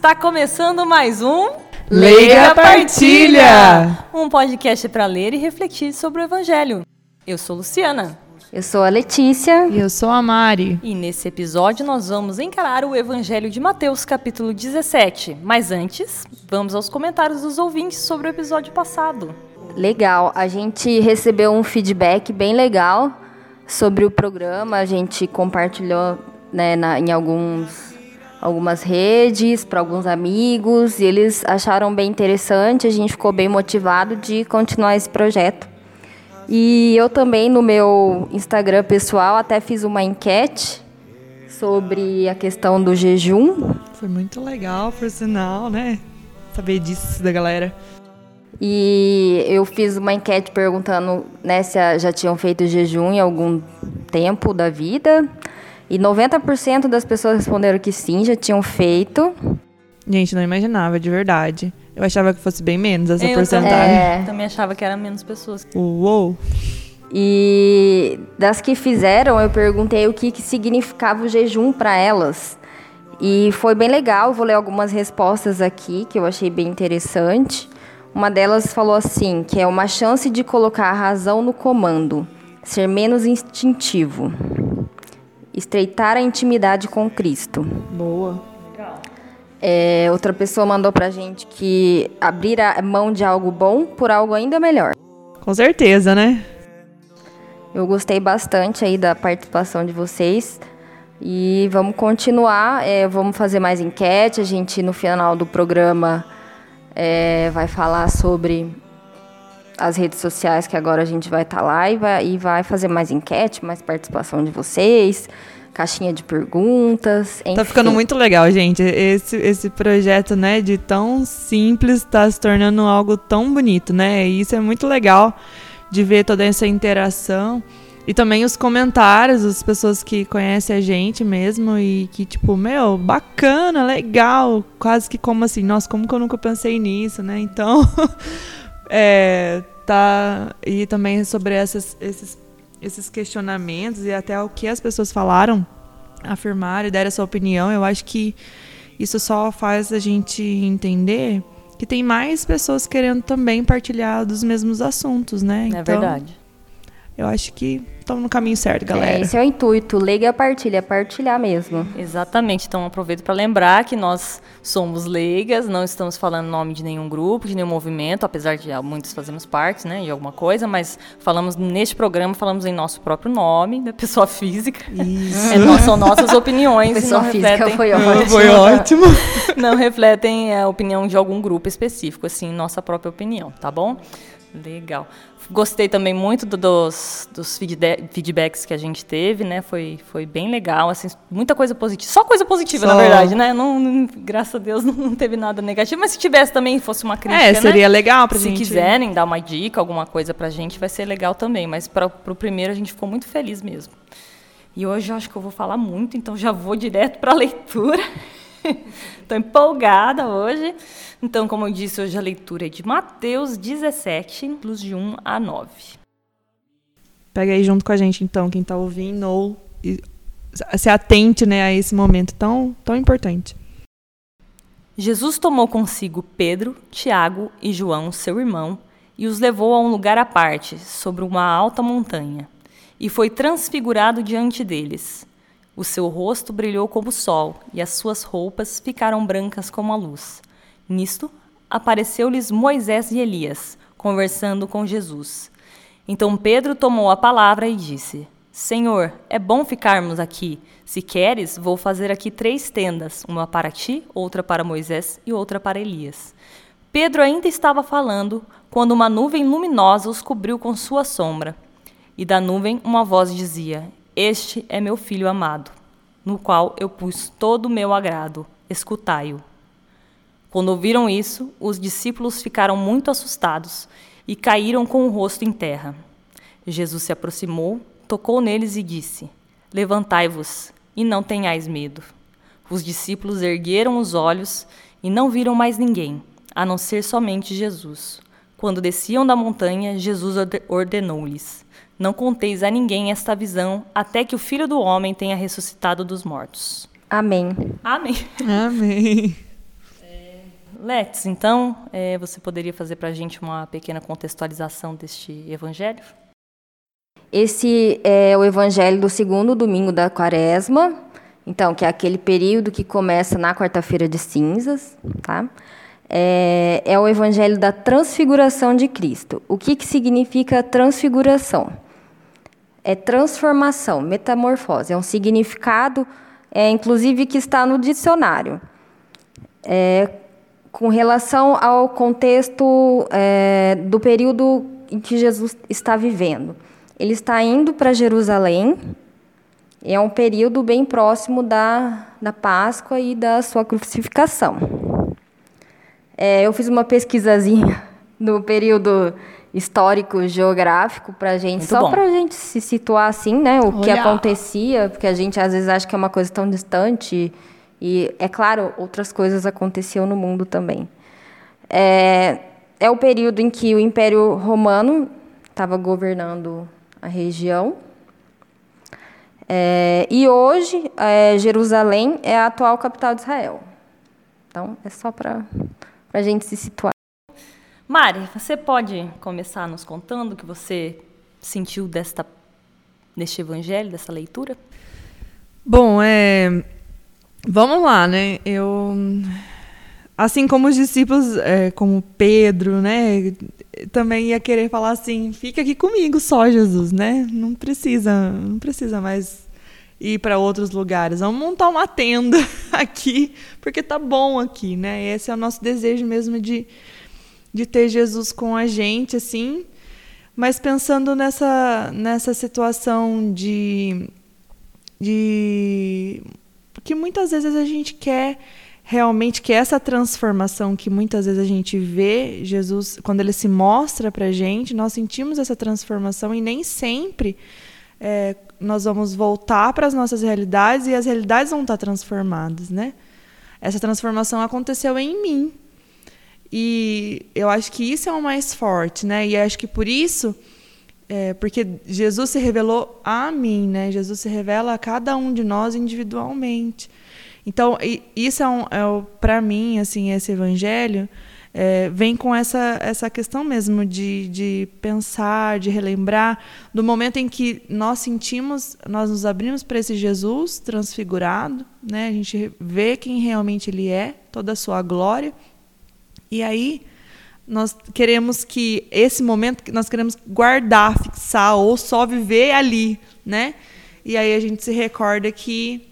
Está começando mais um Leiga Partilha! Um podcast para ler e refletir sobre o Evangelho. Eu sou Luciana. Eu sou a Letícia. E eu sou a Mari. E nesse episódio nós vamos encarar o Evangelho de Mateus, capítulo 17. Mas antes, vamos aos comentários dos ouvintes sobre o episódio passado. Legal, a gente recebeu um feedback bem legal sobre o programa, a gente compartilhou né, na, em alguns algumas redes para alguns amigos e eles acharam bem interessante, a gente ficou bem motivado de continuar esse projeto. E eu também no meu Instagram pessoal até fiz uma enquete sobre a questão do jejum. Foi muito legal, por sinal, né? Saber disso da galera. E eu fiz uma enquete perguntando né, se já tinham feito jejum em algum tempo da vida. E 90% das pessoas responderam que sim, já tinham feito. Gente, não imaginava, de verdade. Eu achava que fosse bem menos essa eu porcentagem. Também, é. também achava que era menos pessoas. Uou! E das que fizeram, eu perguntei o que, que significava o jejum para elas. E foi bem legal, vou ler algumas respostas aqui que eu achei bem interessante. Uma delas falou assim, que é uma chance de colocar a razão no comando, ser menos instintivo estreitar a intimidade com Cristo. Boa. É, outra pessoa mandou pra gente que abrir a mão de algo bom por algo ainda melhor. Com certeza, né? Eu gostei bastante aí da participação de vocês. E vamos continuar, é, vamos fazer mais enquete. A gente, no final do programa, é, vai falar sobre as redes sociais, que agora a gente vai estar tá lá e vai, e vai fazer mais enquete, mais participação de vocês, caixinha de perguntas. Enfim. Tá ficando muito legal, gente. Esse, esse projeto, né, de tão simples, tá se tornando algo tão bonito, né? E isso é muito legal de ver toda essa interação. E também os comentários, as pessoas que conhecem a gente mesmo e que, tipo, meu, bacana, legal. Quase que como assim, nossa, como que eu nunca pensei nisso, né? Então, é, tá e também sobre essas, esses, esses questionamentos e até o que as pessoas falaram, afirmaram e deram a sua opinião, eu acho que isso só faz a gente entender que tem mais pessoas querendo também partilhar dos mesmos assuntos, né? É então, verdade. Eu acho que estamos no caminho certo, galera. É, esse é o intuito. Liga a partilha, partilhar mesmo. Exatamente. Então aproveito para lembrar que nós somos leigas, não estamos falando nome de nenhum grupo, de nenhum movimento, apesar de muitos fazemos parte, né, de alguma coisa, mas falamos neste programa, falamos em nosso próprio nome, da pessoa física. Isso. É, são nossas opiniões. Pessoa física refletem, foi ótimo. Foi ótimo. não refletem a opinião de algum grupo específico, assim, nossa própria opinião, tá bom? Legal. Gostei também muito do, dos, dos feedbacks que a gente teve, né? Foi, foi bem legal, assim, muita coisa positiva. Só coisa positiva, Só. na verdade, né? Não, não, graças a Deus não teve nada negativo, mas se tivesse também, fosse uma crítica, É, seria né? legal pra se gente. Se quiserem dar uma dica, alguma coisa pra gente, vai ser legal também. Mas para o primeiro a gente ficou muito feliz mesmo. E hoje eu acho que eu vou falar muito, então já vou direto para a leitura. Estou empolgada hoje. Então, como eu disse, hoje a leitura é de Mateus 17, dos de 1 a 9. Pega aí junto com a gente, então, quem está ouvindo, ou se atente né, a esse momento tão, tão importante. Jesus tomou consigo Pedro, Tiago e João, seu irmão, e os levou a um lugar à parte, sobre uma alta montanha, e foi transfigurado diante deles. O seu rosto brilhou como o sol, e as suas roupas ficaram brancas como a luz. Nisto, apareceu-lhes Moisés e Elias, conversando com Jesus. Então Pedro tomou a palavra e disse: Senhor, é bom ficarmos aqui. Se queres, vou fazer aqui três tendas, uma para ti, outra para Moisés e outra para Elias. Pedro ainda estava falando quando uma nuvem luminosa os cobriu com sua sombra. E da nuvem uma voz dizia: este é meu filho amado, no qual eu pus todo o meu agrado. Escutai-o. Quando ouviram isso, os discípulos ficaram muito assustados e caíram com o rosto em terra. Jesus se aproximou, tocou neles e disse: Levantai-vos e não tenhais medo. Os discípulos ergueram os olhos e não viram mais ninguém, a não ser somente Jesus. Quando desciam da montanha, Jesus ordenou-lhes: não conteis a ninguém esta visão, até que o Filho do Homem tenha ressuscitado dos mortos. Amém. Amém. Amém. Let's, então, é, você poderia fazer para a gente uma pequena contextualização deste evangelho? Esse é o evangelho do segundo domingo da quaresma, então, que é aquele período que começa na quarta-feira de cinzas, tá? É, é, o evangelho da transfiguração de Cristo. O que, que significa transfiguração? É transformação, metamorfose. É um significado, é, inclusive, que está no dicionário. É, com relação ao contexto é, do período em que Jesus está vivendo. Ele está indo para Jerusalém, é um período bem próximo da, da Páscoa e da sua crucificação. É, eu fiz uma pesquisazinha no período histórico geográfico para gente, Muito só para a gente se situar assim, né, o Olha. que acontecia, porque a gente às vezes acha que é uma coisa tão distante e, é claro, outras coisas aconteciam no mundo também. É, é o período em que o Império Romano estava governando a região. É, e hoje, é, Jerusalém é a atual capital de Israel. Então, é só para a gente se situar. Mari, você pode começar nos contando o que você sentiu desta, deste evangelho, dessa leitura? Bom, é, Vamos lá, né? Eu. Assim como os discípulos, é, como Pedro, né? Também ia querer falar assim: fica aqui comigo só, Jesus, né? Não precisa, não precisa mais ir para outros lugares. Vamos montar uma tenda aqui, porque tá bom aqui, né? Esse é o nosso desejo mesmo de, de ter Jesus com a gente, assim. Mas pensando nessa, nessa situação de, de porque muitas vezes a gente quer realmente que essa transformação que muitas vezes a gente vê Jesus quando ele se mostra para gente nós sentimos essa transformação e nem sempre é, nós vamos voltar para as nossas realidades e as realidades vão estar transformadas né essa transformação aconteceu em mim e eu acho que isso é o mais forte né e acho que por isso é, porque Jesus se revelou a mim, né? Jesus se revela a cada um de nós individualmente. Então, isso é, um, é para mim, assim, esse evangelho é, vem com essa, essa questão mesmo de, de pensar, de relembrar do momento em que nós sentimos, nós nos abrimos para esse Jesus transfigurado, né? A gente vê quem realmente ele é, toda a sua glória. E aí nós queremos que esse momento que nós queremos guardar, fixar ou só viver ali, né? E aí a gente se recorda que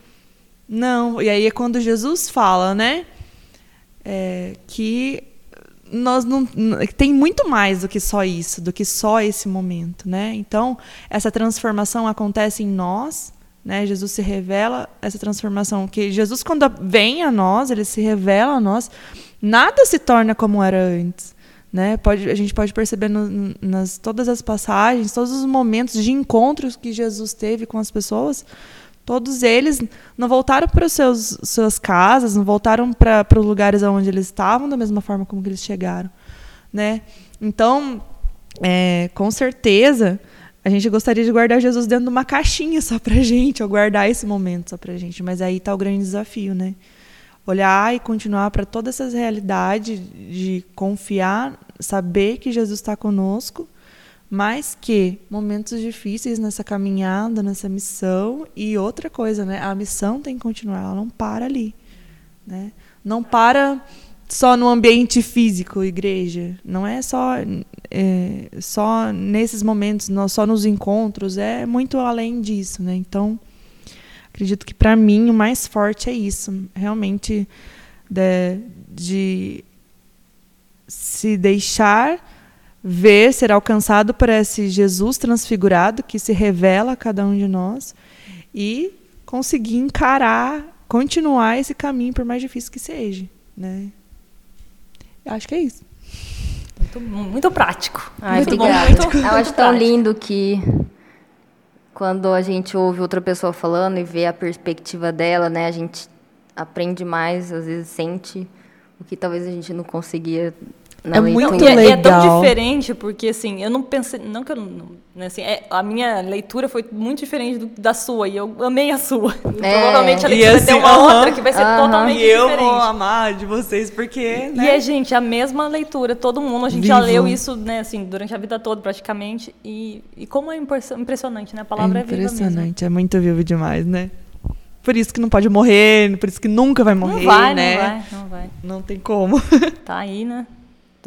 não. E aí é quando Jesus fala, né? É, que nós não tem muito mais do que só isso, do que só esse momento, né? Então essa transformação acontece em nós, né? Jesus se revela essa transformação que Jesus quando vem a nós, ele se revela a nós, nada se torna como era antes. Né? Pode, a gente pode perceber no, nas todas as passagens, todos os momentos de encontros que Jesus teve com as pessoas, todos eles não voltaram para seus suas casas, não voltaram para os lugares onde eles estavam da mesma forma como eles chegaram, né? Então, é, com certeza, a gente gostaria de guardar Jesus dentro de uma caixinha só para gente, ou guardar esse momento só para gente, mas aí está o grande desafio, né? Olhar e continuar para todas essas realidades de confiar, saber que Jesus está conosco, mas que momentos difíceis nessa caminhada, nessa missão e outra coisa, né? A missão tem que continuar, ela não para ali, né? Não para só no ambiente físico, igreja. Não é só é, só nesses momentos, não só nos encontros, é muito além disso, né? Então acredito que para mim o mais forte é isso, realmente de, de se deixar ver, ser alcançado por esse Jesus transfigurado que se revela a cada um de nós e conseguir encarar, continuar esse caminho por mais difícil que seja, né? Acho que é isso. Muito, muito prático. Ai, muito obrigada. Bom, muito, Eu acho tão lindo que quando a gente ouve outra pessoa falando e vê a perspectiva dela, né, a gente aprende mais, às vezes sente o que talvez a gente não conseguia Não, é muito legal. É, é, tão diferente, porque assim, eu não pensei. Não que eu não. Né, assim, é, a minha leitura foi muito diferente do, da sua, e eu amei a sua. É. Provavelmente a leitura assim, tem uma uh -huh, outra que vai ser uh -huh. totalmente e diferente. E eu vou amar de vocês, porque. Né? E é, gente, a mesma leitura, todo mundo, a gente Vivo. já leu isso, né, assim, durante a vida toda, praticamente. E, e como é impressionante, né? A palavra é, é viva. Impressionante, é muito vivo demais, né? Por isso que não pode morrer, por isso que nunca vai morrer, não vai, né? Não vai, não vai. Não tem como. Tá aí, né?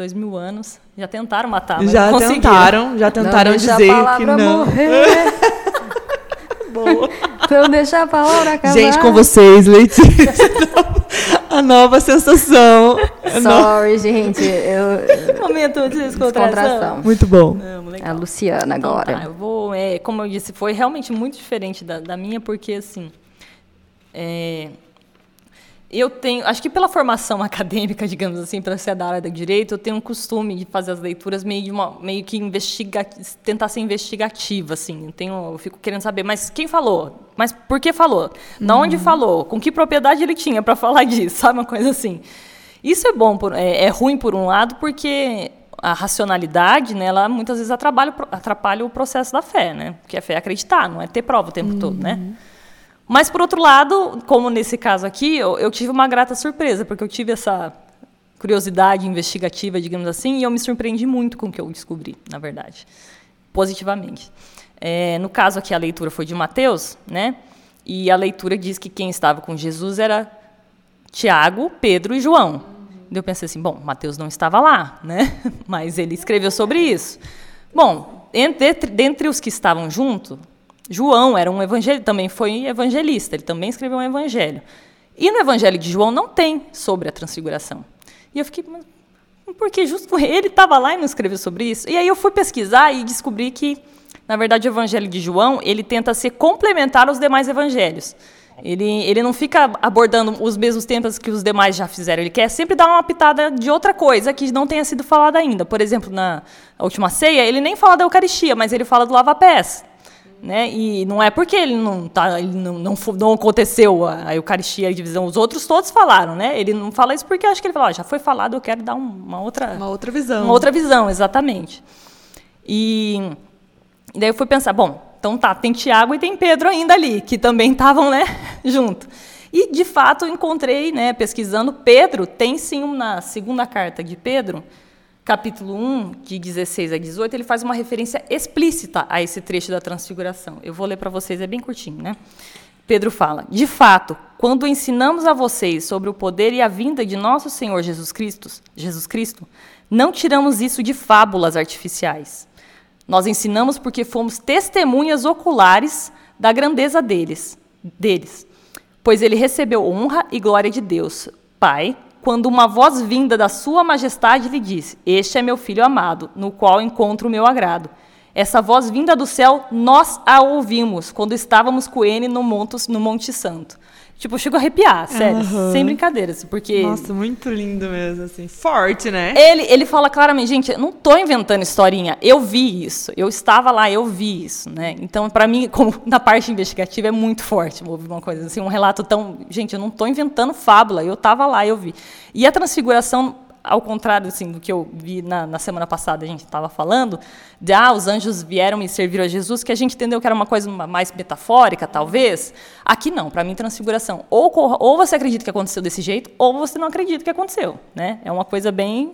Dois mil anos. Já tentaram matar, mas já não tentaram, já tentaram não dizer que não. Morrer. Boa. Então deixa a palavra acabar. Gente, com vocês, Letícia. a nova sensação. Sorry, gente. Eu... Momento de descontração. Muito bom. Não, é a Luciana então, agora. Tá, eu vou, é, como eu disse, foi realmente muito diferente da, da minha, porque assim. É, eu tenho, acho que pela formação acadêmica, digamos assim, para ser da área do direito, eu tenho um costume de fazer as leituras meio, de uma, meio que investiga, tentar ser investigativa, assim. Eu, tenho, eu fico querendo saber, mas quem falou? Mas por que falou? Uhum. Da onde falou? Com que propriedade ele tinha para falar disso? Sabe uma coisa assim? Isso é bom, por, é, é, ruim por um lado, porque a racionalidade, né, ela muitas vezes atrapalha, atrapalha o processo da fé, né? Porque a fé é acreditar, não é ter prova o tempo uhum. todo, né? Mas, por outro lado, como nesse caso aqui, eu, eu tive uma grata surpresa, porque eu tive essa curiosidade investigativa, digamos assim, e eu me surpreendi muito com o que eu descobri, na verdade, positivamente. É, no caso aqui, a leitura foi de Mateus, né? E a leitura diz que quem estava com Jesus era Tiago, Pedro e João. Uhum. Eu pensei assim, bom, Mateus não estava lá, né? Mas ele escreveu sobre isso. Bom, entre, dentre os que estavam junto, João era um evangelista, também foi evangelista, ele também escreveu um evangelho. E no evangelho de João não tem sobre a transfiguração. E eu fiquei, mas porque justo ele estava lá e não escreveu sobre isso? E aí eu fui pesquisar e descobri que, na verdade, o evangelho de João, ele tenta ser complementar aos demais evangelhos. Ele, ele não fica abordando os mesmos temas que os demais já fizeram. Ele quer sempre dar uma pitada de outra coisa que não tenha sido falada ainda. Por exemplo, na última ceia, ele nem fala da Eucaristia, mas ele fala do lava-pés. Né? E não é porque ele não tá, ele não, não, não aconteceu a, a, Eucaristia a divisão, os outros todos falaram, né? Ele não fala isso porque acho que ele falou, já foi falado, eu quero dar um, uma outra uma outra visão. Uma outra visão, exatamente. E, e daí eu fui pensar, bom, então tá, tem Tiago e tem Pedro ainda ali, que também estavam, né, junto. E de fato encontrei, né, pesquisando, Pedro tem sim na segunda carta de Pedro, capítulo 1, de 16 a 18, ele faz uma referência explícita a esse trecho da transfiguração. Eu vou ler para vocês, é bem curtinho, né? Pedro fala: De fato, quando ensinamos a vocês sobre o poder e a vinda de nosso Senhor Jesus Cristo, Jesus Cristo, não tiramos isso de fábulas artificiais. Nós ensinamos porque fomos testemunhas oculares da grandeza deles, deles. Pois ele recebeu honra e glória de Deus, Pai, quando uma voz vinda da Sua Majestade lhe disse: Este é meu filho amado, no qual encontro o meu agrado. Essa voz vinda do céu, nós a ouvimos quando estávamos com ele no Monte, no Monte Santo. Tipo, eu chego a arrepiar, sério, uhum. sem brincadeiras, porque... Nossa, muito lindo mesmo, assim, forte, né? Ele, ele fala claramente, gente, eu não estou inventando historinha, eu vi isso, eu estava lá, eu vi isso, né? Então, para mim, como na parte investigativa, é muito forte ouvir uma coisa assim, um relato tão... Gente, eu não estou inventando fábula, eu estava lá, eu vi. E a transfiguração, ao contrário assim, do que eu vi na, na semana passada, a gente estava falando, de ah, os anjos vieram e serviram a Jesus, que a gente entendeu que era uma coisa mais metafórica, talvez. Aqui não, para mim, transfiguração. Ou, ou você acredita que aconteceu desse jeito, ou você não acredita que aconteceu. Né? É uma coisa bem.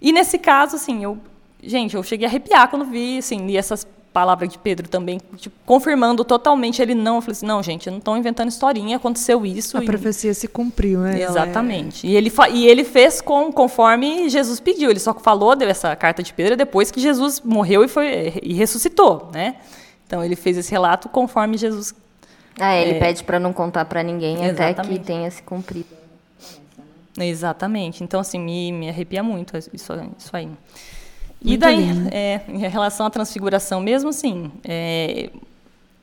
E nesse caso, assim, eu. Gente, eu cheguei a arrepiar quando vi, assim, essas palavra de Pedro também, tipo, confirmando totalmente ele não. Eu falei assim, não, gente, não estão inventando historinha, aconteceu isso. A e... profecia se cumpriu, né? Exatamente. É... E, ele e ele fez com, conforme Jesus pediu. Ele só falou, deu essa carta de Pedro depois que Jesus morreu e, foi, e ressuscitou, né? Então ele fez esse relato conforme Jesus. Ah, ele é... pede para não contar para ninguém Exatamente. até que tenha se cumprido. Exatamente. Então, assim, me, me arrepia muito isso, isso aí. E daí, é, em relação à transfiguração mesmo, sim, é,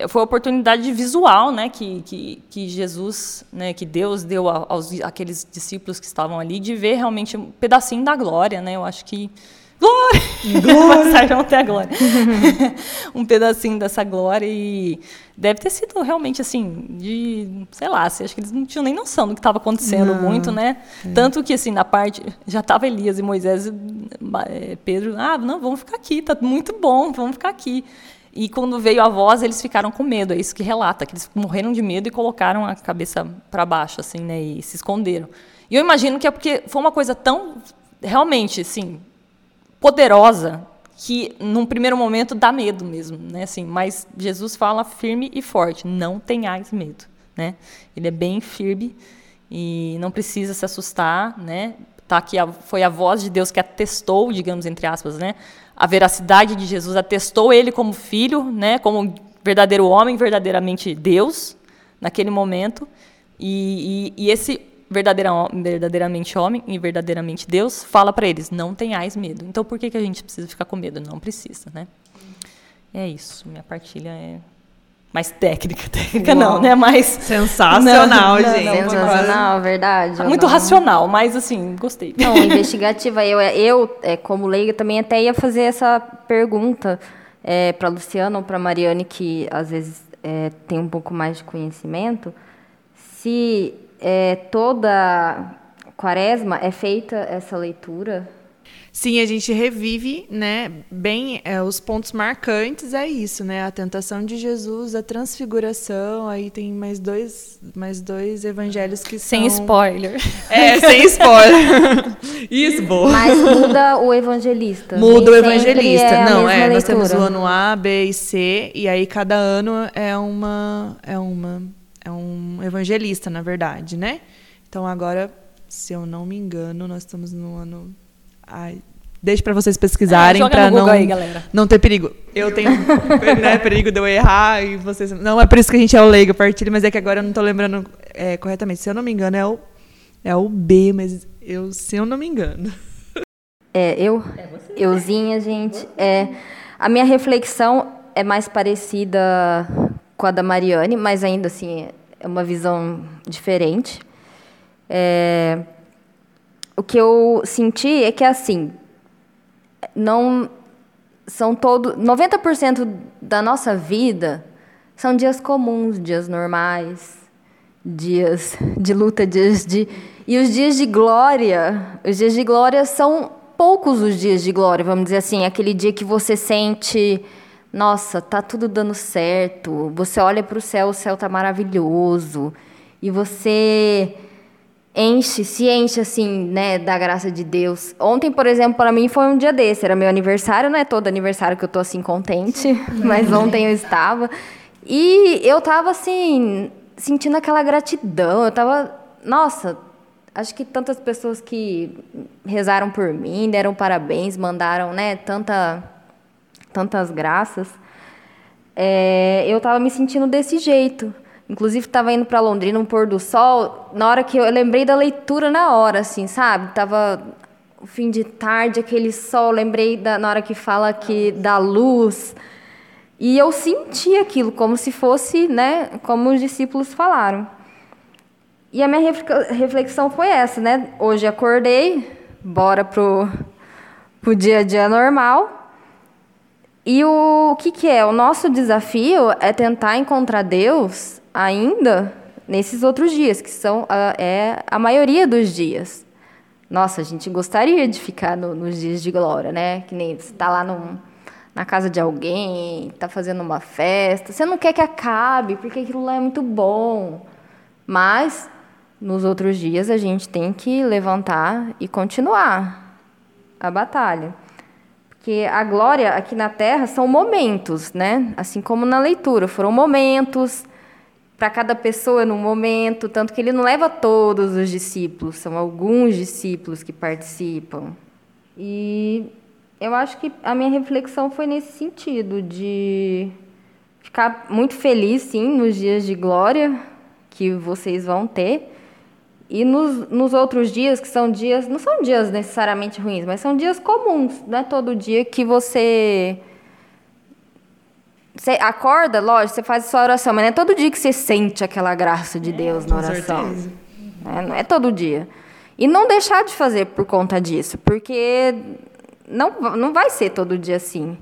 foi a oportunidade visual, né, que, que, que Jesus, né, que Deus deu aos aqueles discípulos que estavam ali de ver realmente um pedacinho da glória, né? Eu acho que glória! glória. Saíram até a glória. um pedacinho dessa glória e deve ter sido realmente assim, de, sei lá, assim, acho que eles não tinham nem noção do que estava acontecendo não. muito, né? É. Tanto que assim, na parte, já estava Elias e Moisés, e Pedro, ah, não, vamos ficar aqui, tá muito bom, vamos ficar aqui. E quando veio a voz, eles ficaram com medo. É isso que relata, que eles morreram de medo e colocaram a cabeça para baixo, assim, né? E se esconderam. E eu imagino que é porque foi uma coisa tão, realmente, assim, poderosa que num primeiro momento dá medo mesmo, né? Assim, mas Jesus fala firme e forte: não tenhais medo, né? Ele é bem firme e não precisa se assustar, né? Tá a, foi a voz de Deus que atestou, digamos entre aspas, né? a veracidade de Jesus, atestou ele como filho, né, como verdadeiro homem, verdadeiramente Deus, naquele momento. E, e, e esse verdadeira, verdadeiramente homem e verdadeiramente Deus fala para eles: não tenhais medo. Então por que, que a gente precisa ficar com medo? Não precisa, né? É isso. Minha partilha é mais técnica, técnica Uau. não, né? Mais sensacional, não, gente. Não, sensacional, verdade. Muito racional, mas assim, gostei. Não, investigativa. Eu, eu é, como leiga, também até ia fazer essa pergunta é, para Luciana ou para Mariane, que às vezes é, tem um pouco mais de conhecimento, se é, toda quaresma é feita essa leitura Sim, a gente revive, né, bem é, os pontos marcantes é isso, né, a tentação de Jesus, a transfiguração, aí tem mais dois, mais dois evangelhos que sem são... spoiler. É, sem spoiler. isso, boa. Mas muda o evangelista. Muda o evangelista. É Não, é, nós temos o ano A, B e C e aí cada ano é uma é uma é um evangelista, na verdade, né? Então agora, se eu não me engano, nós estamos no ano Ai, deixa para vocês pesquisarem é, para não aí, não ter perigo. Eu tenho né, perigo de eu errar e vocês não é por isso que a gente é o leigo partilha, mas é que agora eu não estou lembrando é, corretamente. Se eu não me engano é o é o B, mas eu se eu não me engano. É, eu é euzinha, gente, é a minha reflexão é mais parecida com a da Mariane, mas ainda assim é uma visão diferente. É, o que eu senti é que assim, não são todo 90% da nossa vida são dias comuns, dias normais, dias de luta, dias de e os dias de glória, os dias de glória são poucos os dias de glória, vamos dizer assim, aquele dia que você sente, nossa, tá tudo dando certo. Você olha para o céu, o céu tá maravilhoso e você enche, se enche assim, né, da graça de Deus. Ontem, por exemplo, para mim foi um dia desse, era meu aniversário, não é todo aniversário que eu tô assim contente, mas ontem eu estava. E eu tava assim, sentindo aquela gratidão, eu tava, nossa, acho que tantas pessoas que rezaram por mim, deram parabéns, mandaram, né, tanta tantas graças. É, eu tava me sentindo desse jeito. Inclusive, estava indo para Londrina, um pôr do sol. Na hora que eu, eu, lembrei da leitura, na hora, assim, sabe? Tava o fim de tarde, aquele sol. Lembrei da, na hora que fala que da luz. E eu senti aquilo, como se fosse, né? Como os discípulos falaram. E a minha reflexão foi essa, né? Hoje acordei, bora pro, pro dia a dia normal. E o, o que, que é? O nosso desafio é tentar encontrar Deus ainda nesses outros dias, que são a, é a maioria dos dias. Nossa, a gente gostaria de ficar no, nos dias de glória, né? Que nem você está lá na casa de alguém, está fazendo uma festa. Você não quer que acabe, porque aquilo lá é muito bom. Mas, nos outros dias, a gente tem que levantar e continuar a batalha. Porque a glória aqui na terra são momentos, né? Assim como na leitura, foram momentos para cada pessoa no momento, tanto que ele não leva todos os discípulos, são alguns discípulos que participam. E eu acho que a minha reflexão foi nesse sentido, de ficar muito feliz, sim, nos dias de glória que vocês vão ter. E nos, nos outros dias, que são dias, não são dias necessariamente ruins, mas são dias comuns, não é todo dia que você você acorda, lógico, você faz a sua oração, mas não é todo dia que você sente aquela graça de é, Deus na oração. É, não é todo dia. E não deixar de fazer por conta disso, porque não, não vai ser todo dia assim.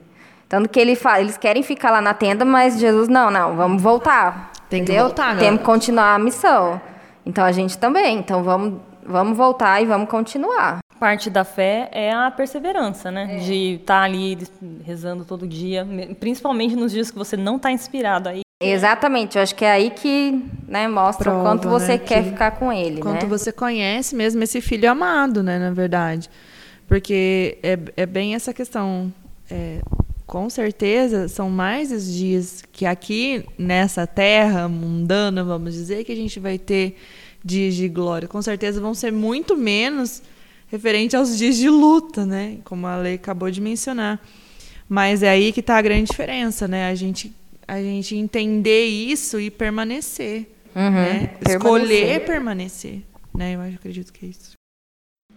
Tanto que ele fala, eles querem ficar lá na tenda, mas Jesus, não, não, vamos voltar. Tem que entendeu? voltar, né? Temos que continuar a missão. Então a gente também. Então vamos, vamos voltar e vamos continuar. Parte da fé é a perseverança, né? De estar ali rezando todo dia, me- principalmente nos dias que você não está inspirado aí. Exatamente, eu acho que é aí que né, mostra o Prova, quanto você né, quer que- ficar com ele, Quanto né? você conhece mesmo esse filho amado, né, na verdade. Porque é, é bem essa questão. é, com certeza, são mais os dias que aqui nessa terra mundana, vamos dizer, que a gente vai ter dias de glória. Com certeza vão ser muito menos referente aos dias de luta, né? Como a lei acabou de mencionar. Mas é aí que está a grande diferença, né? A gente, a gente entender isso e permanecer. Uhum, né? permanecer. Escolher permanecer. Né? Eu acredito que é isso.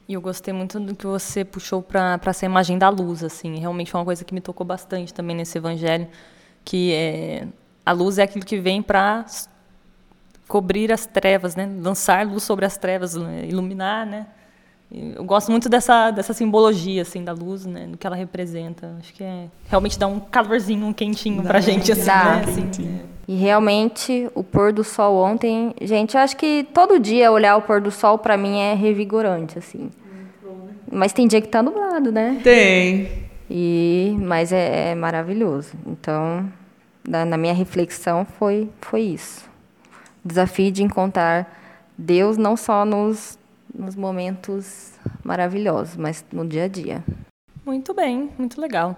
E eu gostei muito do que você puxou para essa imagem da luz, assim. Realmente foi uma coisa que me tocou bastante também nesse evangelho, que é, a luz é aquilo que vem para cobrir as trevas, né? Lançar luz sobre as trevas, né? iluminar, né? Eu gosto muito dessa, dessa simbologia, assim, da luz, né? Do que ela representa. Acho que é realmente dá um calorzinho, um quentinho pra gente, assim, Dá. né? Assim, E realmente, o pôr do sol ontem, gente, eu acho que todo dia olhar o pôr do sol pra mim é revigorante, assim. Mas tem dia que tá nublado, né? Tem. E mas é, é maravilhoso. Então, na, na minha reflexão foi foi isso. O desafio de encontrar Deus não só nos nos momentos maravilhosos, mas no dia a dia. Muito bem, muito legal.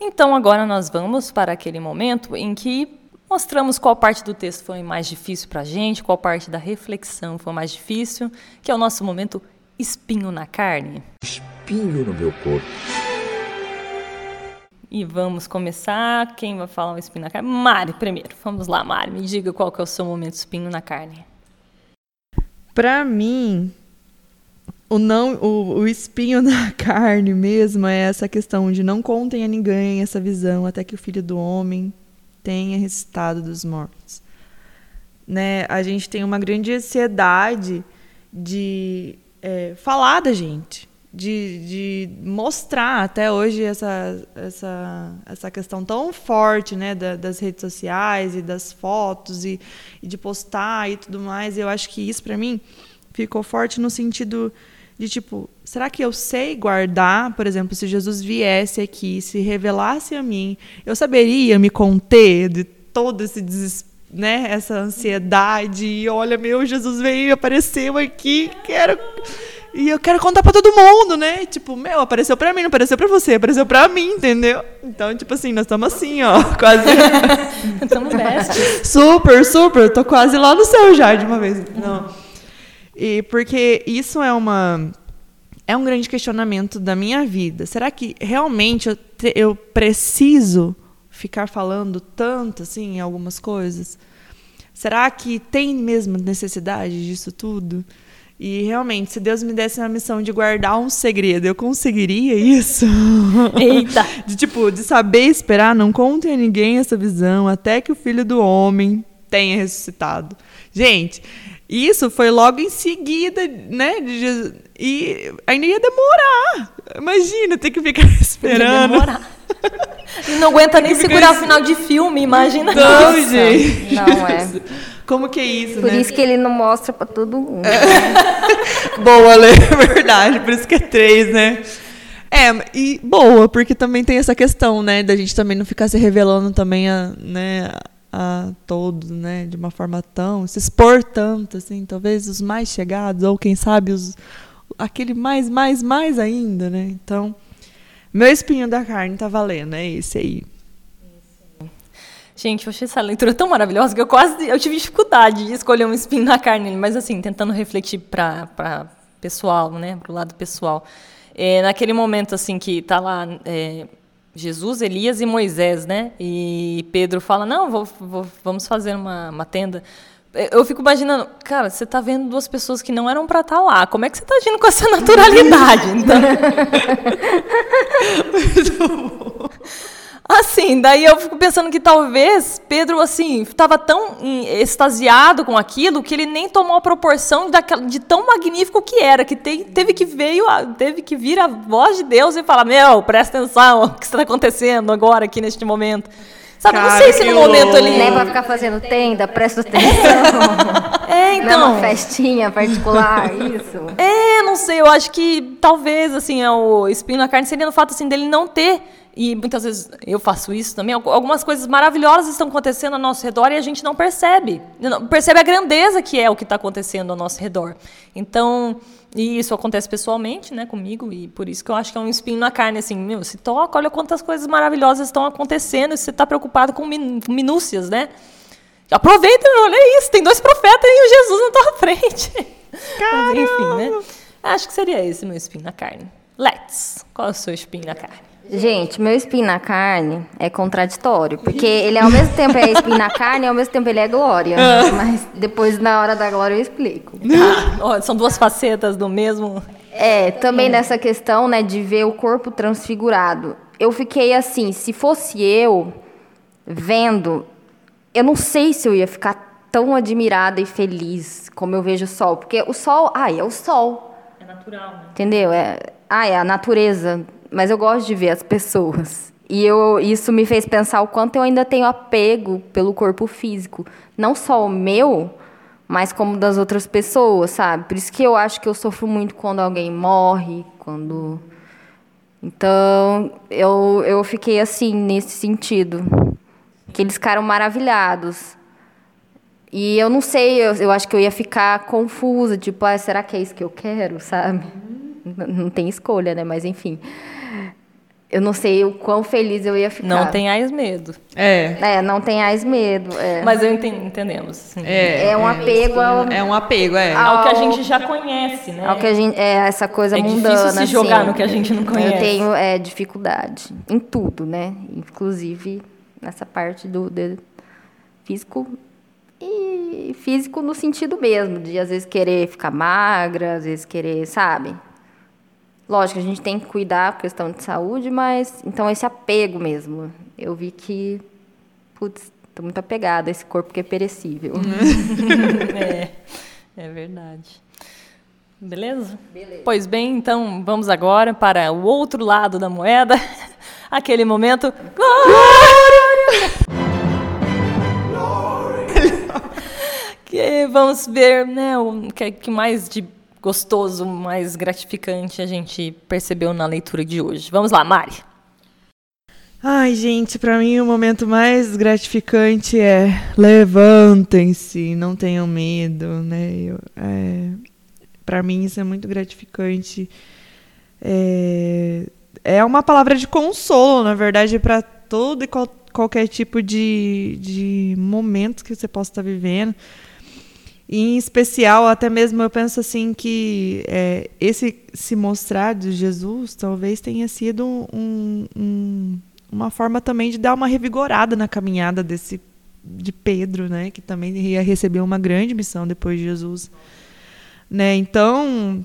Então agora nós vamos para aquele momento em que mostramos qual parte do texto foi mais difícil para a gente, qual parte da reflexão foi mais difícil, que é o nosso momento espinho na carne. espinho no meu corpo. E vamos começar. Quem vai falar o espinho na carne? Mari, primeiro. Vamos lá, Mari. Me diga qual que é o seu momento espinho na carne. Pra mim, o, não, o, o espinho na carne mesmo é essa questão de não contem a ninguém essa visão até que o filho do homem tenha ressuscitado dos mortos. Né? A gente tem uma grande ansiedade de é, falar da gente, de, de mostrar até hoje essa, essa, essa questão tão forte né, da- das redes sociais e das fotos e, e de postar e tudo mais. Eu acho que isso para mim ficou forte no sentido de tipo, será que eu sei guardar, por exemplo, se Jesus viesse aqui, se revelasse a mim, eu saberia me conter de todo esse desespero, né, essa ansiedade, e olha, meu, Jesus veio, apareceu aqui, quero e eu quero contar pra todo mundo, né? Tipo, meu, apareceu pra mim, não apareceu pra você, apareceu pra mim, entendeu? Então, tipo assim, nós estamos assim, ó, quase Estamos best. Super, super. Tô quase lá no céu já de uma vez. Não. E porque isso é uma é um grande questionamento da minha vida. Será que realmente eu, te- eu preciso ficar falando tanto assim em algumas coisas? Será que tem mesmo necessidade disso tudo? E realmente, se Deus me desse a missão de guardar um segredo, eu conseguiria isso? Eita! De tipo, de saber esperar, não contem a ninguém essa visão até que o filho do homem tenha ressuscitado. Gente, isso foi logo em seguida, né? de Jesus- E ainda ia demorar. Imagina ter que ficar esperando. Demorar. E não aguenta nem segurar o final de filme, imagina. Não, isso. gente. Não é. Como que é isso, Por né? isso que ele não mostra pra todo mundo. Boa, Lê, é verdade. Por isso que é três, né? É, e boa, porque também tem essa questão, né, da gente também não ficar se revelando também a, né, a todos, né, de uma forma tão, se expor tanto, assim, talvez os mais chegados, ou quem sabe os, aquele mais, mais, mais ainda, né, então, meu espinho da carne tá valendo, é esse aí. Gente, eu achei essa leitura tão maravilhosa que eu quase eu tive dificuldade de escolher um espinho na carne, mas assim, tentando refletir para pessoal, né, pro lado pessoal. É, naquele momento assim que tá lá é, Jesus, Elias e Moisés, né? E Pedro fala: "Não, vou, vou- vamos fazer uma, uma tenda". Eu fico imaginando, cara, você tá vendo duas pessoas que não eram para estar lá. Como é que você tá agindo com essa naturalidade? Então, assim, daí eu fico pensando que talvez Pedro, assim, estava tão extasiado com aquilo que ele nem tomou a proporção daquela, de tão magnífico que era, que te, teve que veio, teve que vir a voz de Deus e falar: Meu, presta atenção, o que está acontecendo agora aqui neste momento. Sabe, Cara, não sei se no momento ali. Nem pra ficar fazendo tenda, presta atenção. é, então. Não é uma festinha particular, isso. É, não sei, eu acho que talvez, assim, é o espinho na carne seria no fato, assim, dele não ter e muitas vezes eu faço isso também. Algumas coisas maravilhosas estão acontecendo ao nosso redor e a gente não percebe. Não percebe a grandeza que é o que está acontecendo ao nosso redor. Então, e isso acontece pessoalmente, né, comigo, e por isso que eu acho que é um espinho na carne, assim, meu, se toca, olha quantas coisas maravilhosas estão acontecendo, e você está preocupado com minúcias, né? Aproveita, olha isso, tem dois profetas e o Jesus na tua frente. Mas, enfim, né? Acho que seria esse meu espinho na carne. Let's. Qual é o seu espinho na carne? Gente, meu espinho na carne é contraditório, porque ele ao mesmo tempo é espinho na carne e ao mesmo tempo ele é glória. Ah. Mas depois, na hora da glória, eu explico. Ah, são duas facetas do mesmo. É, também nessa questão, né, de ver o corpo transfigurado. Eu fiquei assim, se fosse eu vendo, eu não sei se eu ia ficar tão admirada e feliz como eu vejo o sol, porque o sol, ai, é o sol. É natural, né? Entendeu? É, ai, é a natureza mas eu gosto de ver as pessoas. E eu, isso me fez pensar o quanto eu ainda tenho apego pelo corpo físico. Não só o meu, mas como das outras pessoas, sabe? Por isso que eu acho que eu sofro muito quando alguém morre, quando. Então, eu, eu fiquei assim, nesse sentido. Que eles ficaram maravilhados. E eu não sei, eu, eu acho que eu ia ficar confusa, tipo, ah, será que é isso que eu quero, sabe? Não, não tem escolha, né? Mas enfim eu não sei o quão feliz eu ia ficar. Não tenhais medo. É. É, não tenhais medo. É. Mas eu entendemos. Sim. É, é um apego ao, É um apego, é. Ao, ao que a gente já conhece, né? Ao que a gente, é essa coisa é mundana. É difícil se jogar assim. no que a gente não conhece. Eu tenho é, dificuldade em tudo, né? Inclusive nessa parte do, do físico e físico no sentido mesmo, de às vezes querer ficar magra, às vezes querer, sabe? Lógico, a gente tem que cuidar por questão de saúde, mas então esse apego mesmo. Eu vi que, putz, estou muito apegada a esse corpo que é perecível. é, é verdade. Beleza? Beleza? Pois bem, então vamos agora para o outro lado da moeda. Aquele momento. Glória! que vamos ver né, o que mais de gostoso, mais gratificante a gente percebeu na leitura de hoje. Vamos lá, Mari. Ai, gente, para mim o momento mais gratificante é levantem-se, não tenham medo, né? é, para mim isso é muito gratificante. É, é uma palavra de consolo, na verdade, para todo e qual, qualquer tipo de, de momento que você possa estar vivendo. E, em especial, até mesmo eu penso assim que é, esse se mostrar de Jesus talvez tenha sido um, um, uma forma também de dar uma revigorada na caminhada desse de Pedro, né, que também ia receber uma grande missão depois de Jesus, né? Então,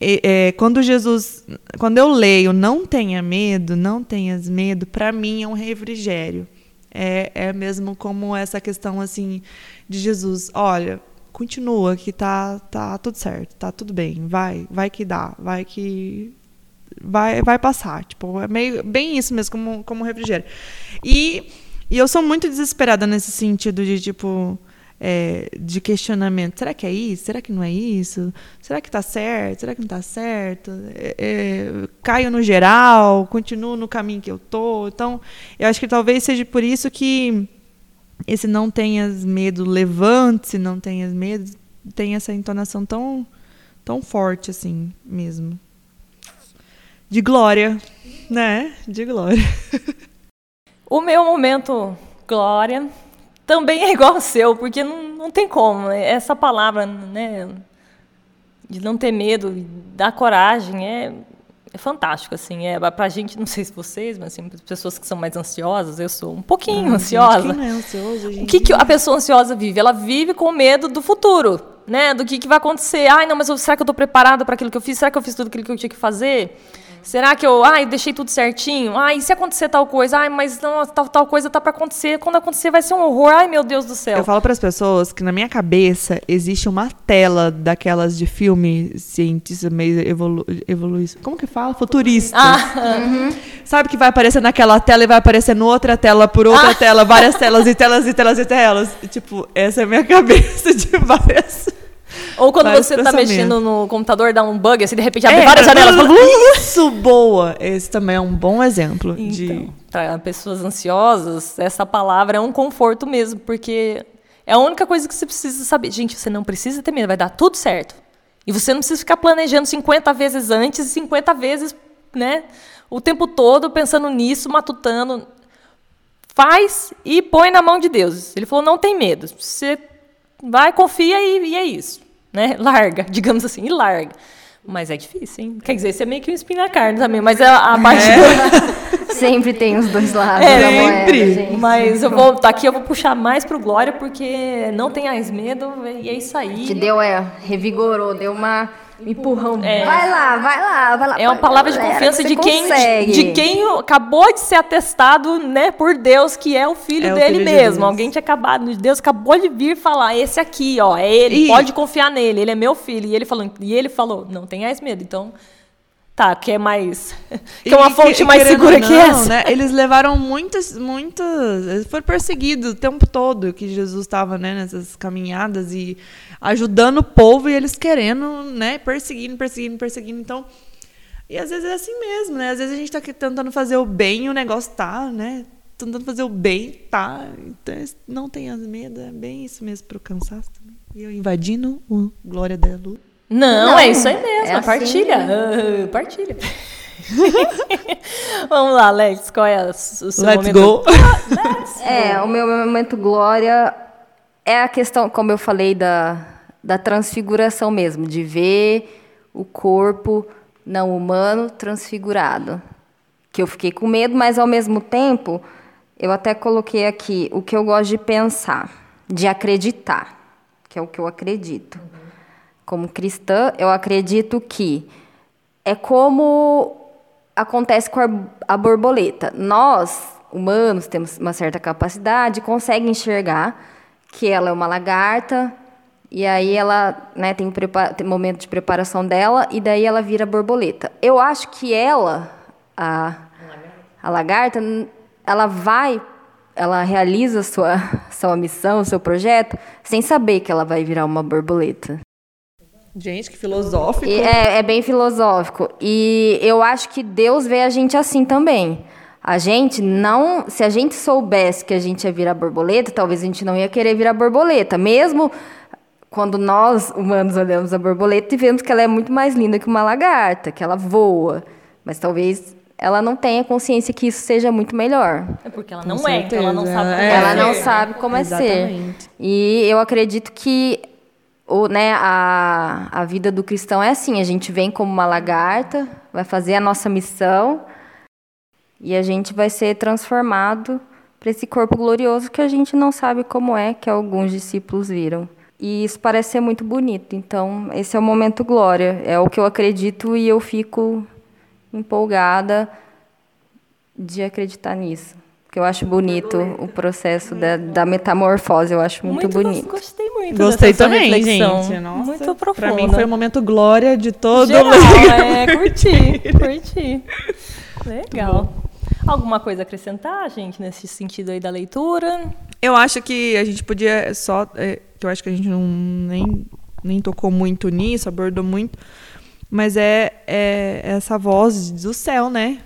é, é, quando Jesus, quando eu leio, não tenha medo, não tenhas medo, para mim é um refrigério. É, é mesmo como essa questão assim de Jesus, olha, continua que tá tá tudo certo, tá tudo bem, vai, vai que dá, vai que vai vai passar, tipo, é meio bem isso mesmo como como refrigério. E e eu sou muito desesperada nesse sentido de tipo é, de questionamento. Será que é isso? Será que não é isso? Será que está certo? Será que não está certo? É, é, caio no geral? Continuo no caminho que eu tô? Então, eu acho que talvez seja por isso que esse não tenhas medo, levante-se, não tenhas medo, tem essa entonação tão, tão forte assim mesmo. De glória, né? De glória. O meu momento glória também é igual ao seu, porque não, não tem como. Essa palavra, né? De não ter medo, dar coragem, é é fantástico, assim. É pra gente, não sei se vocês, mas assim, pessoas que são mais ansiosas, eu sou um pouquinho ah, ansiosa. Gente, quem não é ansioso, o que, que a pessoa ansiosa vive? Ela vive com medo do futuro, né? Do que, que vai acontecer. Ai, não, mas será que eu estou preparada para aquilo que eu fiz? Será que eu fiz tudo aquilo que eu tinha que fazer? Será que eu, ai, deixei tudo certinho? Ai, e se acontecer tal coisa? Ai, mas não, tal, tal coisa tá para acontecer. Quando acontecer vai ser um horror. Ai, meu Deus do céu. Eu falo para as pessoas que na minha cabeça existe uma tela daquelas de filme cientista meio evolu evolu como que fala? Futurista. Ah, Sabe que vai aparecer naquela tela e vai aparecer em outra tela por outra Ah. tela, várias telas e telas e telas e telas. E, tipo, essa é a minha cabeça de várias. Ou quando Vários você tá mexendo no computador, dá um bug, assim, de repente abre É, várias janelas. "Uh!" Isso, boa! Esse também é um bom exemplo de. Então, para pessoas ansiosas, essa palavra é um conforto mesmo, porque é a única coisa que você precisa saber. Gente, você não precisa ter medo, vai dar tudo certo. E você não precisa ficar planejando 50 vezes antes e 50 vezes, né, o tempo todo pensando nisso, matutando. Faz e põe na mão de Deus. Ele falou: não tem medo. Você vai, confia e, e é isso. Né? Larga, digamos assim, e larga. Mas é difícil, hein? Quer dizer, isso é meio que um espinho na carne também, mas a, a parte do- Sempre tem os dois lados É, da moeda, sempre. gente. Mas eu vou tá aqui, eu vou puxar mais pro Glória, porque não tenhais medo, e é isso aí. Te deu, é, revigorou, deu uma um empurrão. É. Vai lá, vai lá, vai lá. É uma palavra de galera, confiança você de quem, consegue. de quem acabou de ser atestado, né, por Deus, que é o filho É o dele filho de mesmo. Deus. Alguém tinha acabado, Deus acabou de vir falar, esse aqui, ó, é ele, E- pode confiar nele, ele é meu filho. E ele falou, e ele falou, não tenhais medo. Então, tá, que é mais que é uma fonte que- mais segura ou que não, essa. Né, eles levaram muitas, muitas. Eles foram perseguidos o tempo todo que Jesus estava né, nessas caminhadas e ajudando o povo e eles querendo, né, perseguindo, perseguindo, perseguindo. Então. E às vezes é assim mesmo, né? Às vezes a gente tá aqui tentando fazer o bem e o negócio tá, né? Tentando fazer o bem, tá. Então não tenha medo, é bem isso mesmo pro cansaço também. E eu invadindo o Glória da Luz. Não, Não, é isso aí mesmo, é assim. partilha. Ah, partilha. Vamos lá, Alex, qual é o seu Let's momento? go! É, o meu momento glória é a questão, como eu falei, da, da transfiguração mesmo, de ver o corpo não humano transfigurado. Que eu fiquei com medo, mas ao mesmo tempo, eu até coloquei aqui o que eu gosto de pensar, de acreditar, que é o que eu acredito. Como cristã, eu acredito que é como acontece com a, borboleta. Nós, humanos, temos uma certa capacidade, consegue enxergar que ela é uma lagarta, e aí ela né, tem, tem momento de preparação dela, e daí ela vira borboleta. Eu acho que ela, a, a lagarta, ela vai, ela realiza sua, sua missão, seu projeto, sem saber que ela vai virar uma borboleta. Gente, que filosófico. E é, é bem filosófico. E eu acho que Deus vê a gente assim também. A gente não. Se a gente soubesse que a gente ia virar borboleta, talvez a gente não ia querer virar borboleta. Mesmo quando nós, humanos, olhamos a borboleta e vemos que ela é muito mais linda que uma lagarta, que ela voa. Mas talvez ela não tenha consciência que isso seja muito melhor. É porque ela não Com é, então ela não certeza, sabe como é. é Ela não ser. sabe como é ser. Exatamente. E eu acredito que o, né, a, a vida do cristão é assim: a gente vem como uma lagarta, vai fazer a nossa missão e a gente vai ser transformado para esse corpo glorioso que a gente não sabe como é, que alguns discípulos viram. E isso parece ser muito bonito. Então, esse é o momento glória. É o que eu acredito e eu fico empolgada de acreditar nisso. Porque eu acho bonito o processo da, da metamorfose, eu acho muito, gos- bonito. Gostei muito Gostei também, reflexão. gente. Nossa, muito profunda. Pra mim foi o momento glória de todo Geral, legal. é, curti, curti. Legal. Alguma coisa a acrescentar, gente, nesse sentido aí da leitura? Eu acho que a gente podia só. é, eu acho que a gente não nem, nem tocou muito nisso, abordou muito. Mas é, é essa voz do céu, né?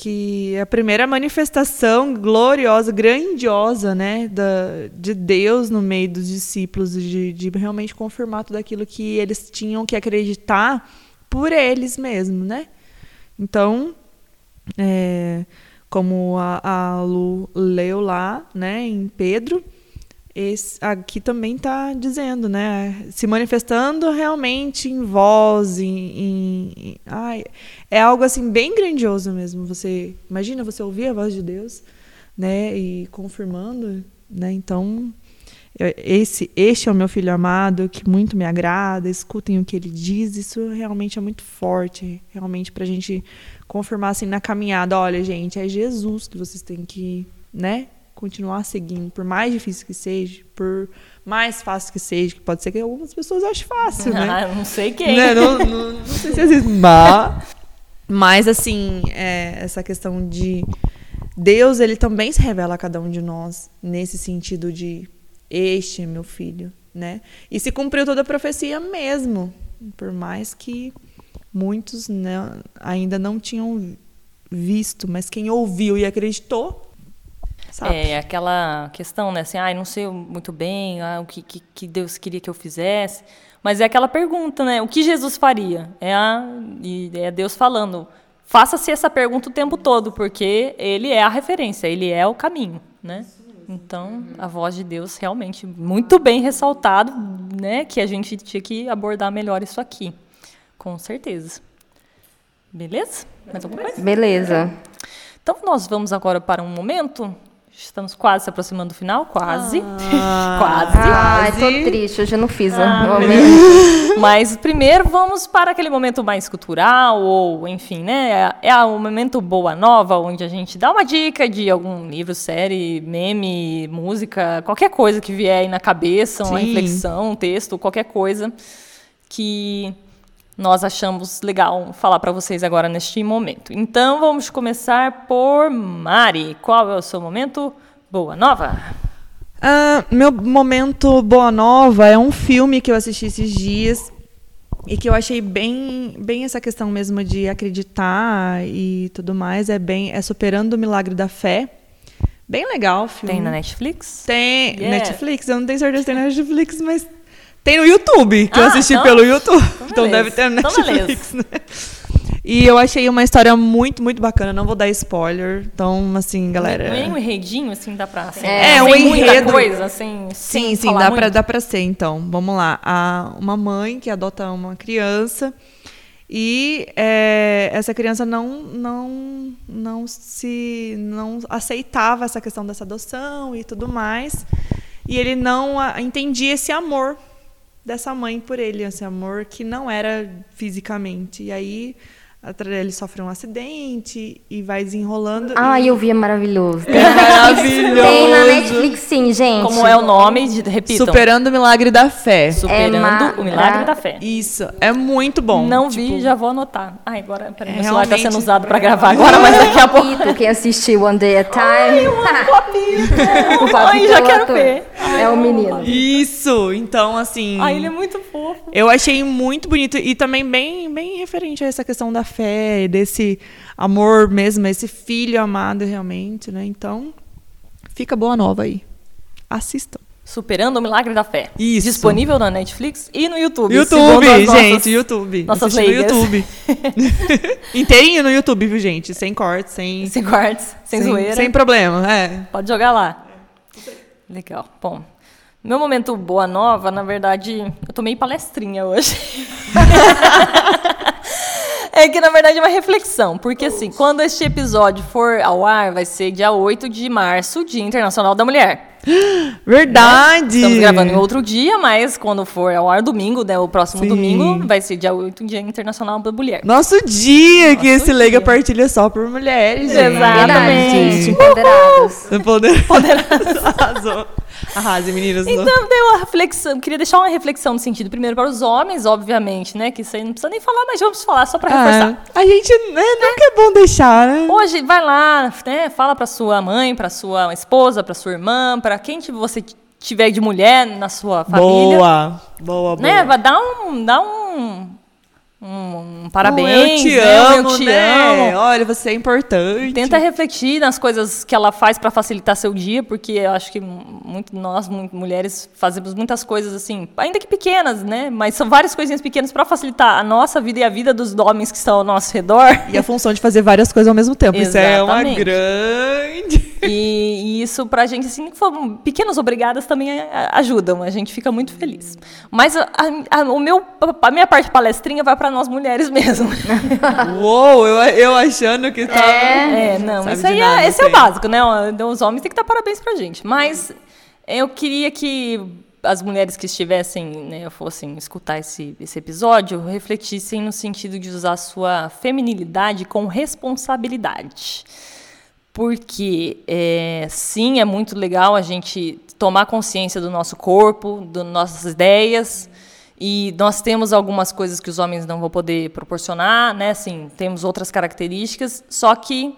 Que é a primeira manifestação gloriosa, grandiosa, né? Da, de Deus no meio dos discípulos, de, de realmente confirmar tudo aquilo que eles tinham que acreditar por eles mesmos, né? Então, é, como a, a Lu leu lá, né, em Pedro, esse, aqui também está dizendo, né, se manifestando realmente em voz, em, em- ai, é algo assim bem grandioso mesmo. Você imagina você ouvir a voz de Deus, né, e confirmando, né, então esse, este é o meu filho amado, que muito me agrada, escutem o que ele diz, isso realmente é muito forte, realmente para a gente confirmar assim na caminhada, olha gente, é Jesus que vocês têm que, né, continuar seguindo, por mais difícil que seja, por mais fácil que seja, que pode ser que algumas pessoas achem fácil, né? Ah, não sei quem. Né? Não, não, não, sei se existe, mas, mas assim, é, essa questão de Deus, ele também se revela a cada um de nós nesse sentido de este é meu filho, né? E se cumpriu toda a profecia mesmo, por mais que muitos né, ainda não tinham visto, mas quem ouviu e acreditou, sabe? É aquela questão, né? Assim, ah, não sei muito bem ah, o que, que, que, Deus queria que eu fizesse, mas é aquela pergunta, né? O que Jesus faria? É, a, e é Deus falando. Faça-se essa pergunta o tempo todo, porque Ele é a referência, Ele é o caminho, né? Então, a voz de Deus realmente muito bem ressaltado, né? Que a gente tinha que abordar melhor isso aqui. Com certeza. Beleza? Mais alguma coisa? Beleza. Então, nós vamos agora para um momento Estamos quase se aproximando do final, quase. Ah, quase. Ai, tô triste, hoje eu não fiz ah, o momento. Mas primeiro vamos para aquele momento mais cultural, ou enfim, né? É, é o momento Boa Nova, onde a gente dá uma dica de algum livro, série, meme, música, qualquer coisa que vier aí na cabeça, uma Sim. reflexão, um texto, qualquer coisa que nós achamos legal falar para vocês agora neste momento. Então vamos começar por Mari. Qual é o seu momento? Boa nova? Uh, meu momento Boa Nova é um filme que eu assisti esses dias e que eu achei bem, bem essa questão mesmo de acreditar e tudo mais. É bem, é superando o milagre da fé. Bem legal o filme. Tem na Netflix? Tem yeah. Netflix. Eu não tenho certeza se tem na Netflix, mas tem no YouTube, que ah, eu assisti então, pelo YouTube. Então, então deve ter no então Netflix, então, né? E eu achei uma história muito, muito bacana. Não vou dar spoiler. Então, assim, galera. Nem um enredinho, assim, dá pra. Assim, é, é um enredo. coisa, assim. Sim, sim, dá pra, dá pra ser, então. Vamos lá. Há uma mãe que adota uma criança. E é, essa criança não, não, não se não aceitava essa questão dessa adoção e tudo mais. E ele não entendia esse amor dessa mãe por ele, esse amor que não era fisicamente. E aí ele sofre um acidente e vai desenrolando. Ah, e... eu vi, é maravilhoso. É maravilhoso. Tem na Netflix, sim, gente. Como é o nome? Repita. Superando o Milagre da Fé. Superando é o Milagre da Fé. Isso, é muito bom. Não tipo... vi, já vou anotar. Ai, agora, peraí, é, meu celular está sendo usado para gravar agora, mas daqui a pouco... Quem assistiu One Day at Time. Ai, o papito. o Ai, já quero ver. É o menino. Isso, então, assim... Ai, ele é muito fofo. Eu achei muito bonito e também bem, bem referente a essa questão da fé, desse amor mesmo, esse filho amado realmente, né? Então, fica boa nova aí. Assistam. Superando o Milagre da Fé. Isso. Disponível na Netflix e no YouTube. YouTube, gente, nossas, YouTube. Nossas no YouTube. Inteirinho no YouTube, viu, gente? Sem cortes, sem... Sem cortes, sem, sem zoeira. Sem problema, é. Pode jogar lá. Legal. Bom, meu momento boa nova, na verdade, eu tomei palestrinha hoje. É que, na verdade, é uma reflexão. Porque, assim, quando este episódio for ao ar, vai ser dia 8 de março, Dia Internacional da Mulher. Verdade! Né? Estamos gravando em outro dia, mas quando for ao ar domingo, né, o próximo Sim. domingo, vai ser dia 8, Dia Internacional da Mulher. Nosso dia, Nosso que esse dia. Lega partilha só por mulheres, gente. Exatamente. Empoderados. Empoderados. Arrasou. Arrase, meninas. Então, deu uma reflexão. Queria deixar uma reflexão no sentido, primeiro, para os homens, obviamente, né? Que isso aí não precisa nem falar, mas vamos falar só para reforçar. É, a gente, né, nunca é bom deixar, né? Hoje, vai lá, né? Fala para sua mãe, para sua esposa, para sua irmã, para quem você tiver de mulher na sua família. Boa, boa, boa. Né? Dar um, dá um um, um parabéns, um eu te né? amo, eu te né? amo. Olha, você é importante. Tenta refletir nas coisas que ela faz para facilitar seu dia, porque eu acho que muito nós, muito, mulheres, fazemos muitas coisas assim, ainda que pequenas, né? Mas são várias coisinhas pequenas para facilitar a nossa vida e a vida dos homens que estão ao nosso redor. E a função de fazer várias coisas ao mesmo tempo. Isso é uma grande. E, e isso pra gente, assim, pequenas obrigadas também ajudam. A gente fica muito feliz. Mas a, a, o meu, a minha parte palestrinha vai para para nós mulheres mesmo. Uou, eu, eu achando que tá. É, é não, isso aí é, esse é o básico, né? Os homens têm que dar parabéns pra gente. Mas Eu queria que as mulheres que estivessem, né, fossem escutar esse, esse episódio, refletissem no sentido de usar a sua feminilidade com responsabilidade. Porque, é, sim, é muito legal a gente tomar consciência do nosso corpo, das nossas ideias, e nós temos algumas coisas que os homens não vão poder proporcionar, né? Assim, temos outras características, só que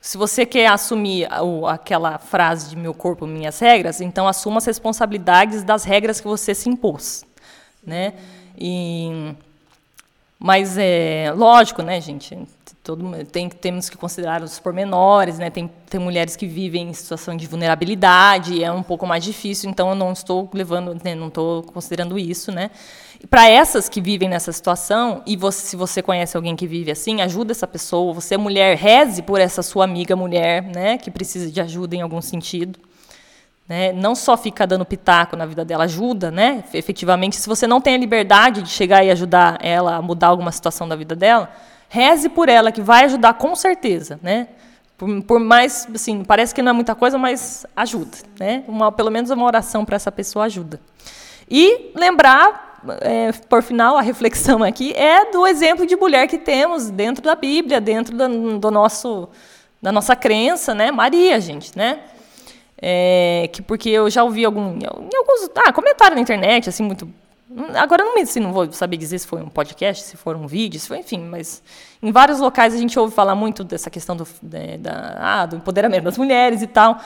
se você quer assumir aquela frase de meu corpo, minhas regras, então assuma as responsabilidades das regras que você se impôs, né? E, mas é lógico, né, gente? Todo, tem, temos que considerar os pormenores, né? Tem, tem mulheres que vivem em situação de vulnerabilidade, é um pouco mais difícil, então eu não estou levando, né, não estou considerando isso, né? Para essas que vivem nessa situação, e você, se você conhece alguém que vive assim, ajuda essa pessoa. Você é mulher, reze por essa sua amiga mulher, né, que precisa de ajuda em algum sentido. Né? Não só fica dando pitaco na vida dela, ajuda, né? Efetivamente, se você não tem a liberdade de chegar e ajudar ela a mudar alguma situação da vida dela, Reze por ela, que vai ajudar com certeza, né? Por, por, mais, assim, parece que não é muita coisa, mas ajuda, né? Uma, pelo menos uma oração para essa pessoa ajuda. E lembrar, é, por final, a reflexão aqui é do exemplo de mulher que temos dentro da Bíblia, dentro do, do nosso, da nossa crença, né? Maria, gente, né? É, que porque eu já ouvi algum, alguns ah, comentário na internet, assim, muito Agora não me assim, não vou saber dizer se foi um podcast, se for um vídeo, se foi, enfim, mas em vários locais a gente ouve falar muito dessa questão do, né, da, ah, do empoderamento das mulheres e tal.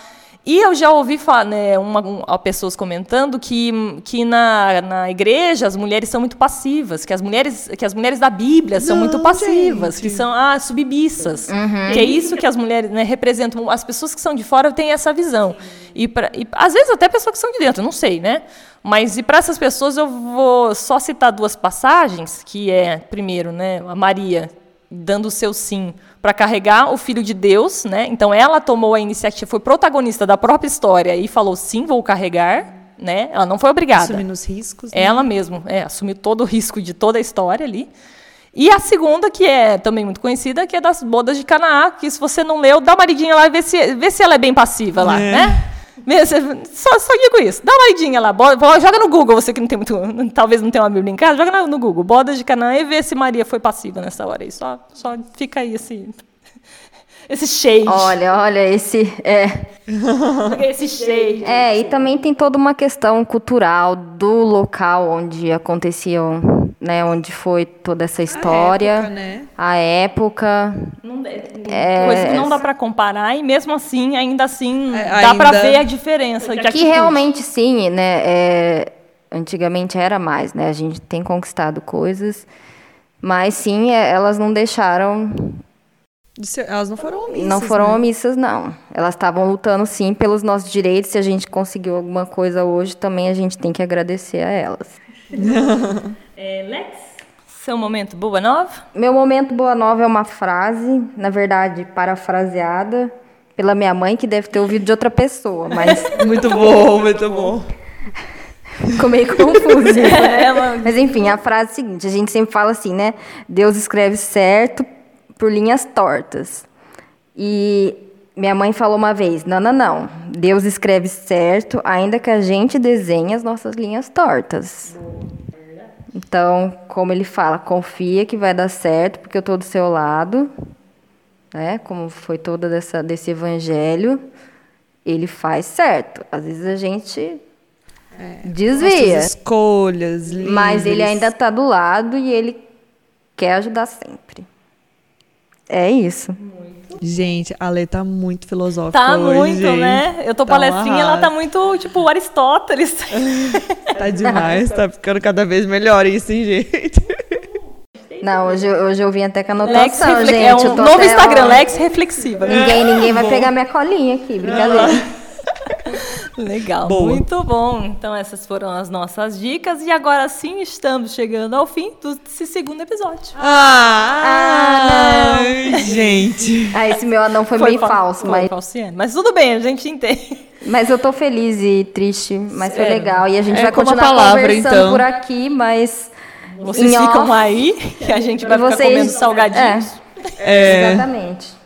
E eu já ouvi falar, né, uma, uma, pessoas comentando que, que na, na igreja as mulheres são muito passivas, que as mulheres, que as mulheres da Bíblia são Não, muito passivas, gente. que são ah, submissas. Uhum. Que é isso que as mulheres né, representam. As pessoas que são de fora têm essa visão. E, pra, e às vezes até pessoas que são de dentro, não sei, né? Mas e para essas pessoas eu vou só citar duas passagens, que é primeiro, né, a Maria dando o seu sim para carregar o filho de Deus, né? Então ela tomou a iniciativa, foi protagonista da própria história e falou sim, vou carregar, né? Ela não foi obrigada. Assumindo os riscos. Né? Ela mesmo, é, assumiu todo o risco de toda a história ali. E a segunda, que é também muito conhecida, que é das bodas de Canaã, que se você não leu, dá uma lidinha lá e vê se, vê se ela é bem passiva lá, é. né? Só, só digo isso. Dá uma olhadinha lá. joga no Google, você que não tem muito. Talvez não tenha uma Bíblia em casa, joga no Google. Bodas de Canaã e vê se Maria foi passiva nessa hora aí. Só, só fica aí esse. Esse shade. Olha, olha, esse. É. esse shade. É, e também tem toda uma questão cultural do local onde aconteciam né, onde foi toda essa história, a época, né? A época não, é, coisa que não dá para comparar e mesmo assim, ainda assim, é, dá para ver a diferença. De que realmente sim, né? É, antigamente era mais, né? A gente tem conquistado coisas, mas sim, é, elas não deixaram elas não foram omissas. Não foram né? omissas, não. Elas estavam lutando, sim, pelos nossos direitos. Se a gente conseguiu alguma coisa hoje, também a gente tem que agradecer a elas. É, Lex, seu momento boa nova? Meu momento boa nova é uma frase, na verdade, parafraseada pela minha mãe, que deve ter ouvido de outra pessoa, mas... muito bom, muito bom. Ficou meio confuso. né? Mas enfim, a frase é a seguinte, a gente sempre fala assim, né? Deus escreve certo por linhas tortas. E minha mãe falou uma vez: não, não, não. Deus escreve certo, ainda que a gente desenhe as nossas linhas tortas. Então, como ele fala, confia que vai dar certo, porque eu estou do seu lado, né? Como foi toda dessa desse evangelho, ele faz certo. Às vezes a gente é, desvia. escolhas, livres. mas ele ainda está do lado e ele quer ajudar sempre. É isso. Gente, a Lê tá muito filosófica Tá hoje. muito, né? Eu tô tá palestrinha, ela tá muito, tipo, Aristóteles. tá demais, tá ficando cada vez melhor isso, hein, gente? Não, hoje, hoje eu vim até com a anotação, Lex gente. É um novo Instagram, Lex Reflexiva. Ninguém, ninguém vai pegar minha colinha aqui, brincadeira. Legal, Boa. muito bom. Então essas foram as nossas dicas e agora sim estamos chegando ao fim desse segundo episódio. Ah, ah não. gente. Ah, esse meu anão foi, foi meio fa falso, foi mas falciane. mas tudo bem, a gente entende. Mas eu tô feliz e triste, mas foi legal e a gente é vai continuar palavra, conversando então. por aqui, mas vocês ficam off, aí e a gente vai vocês, ficar comendo salgadinhos. É, é. Exatamente.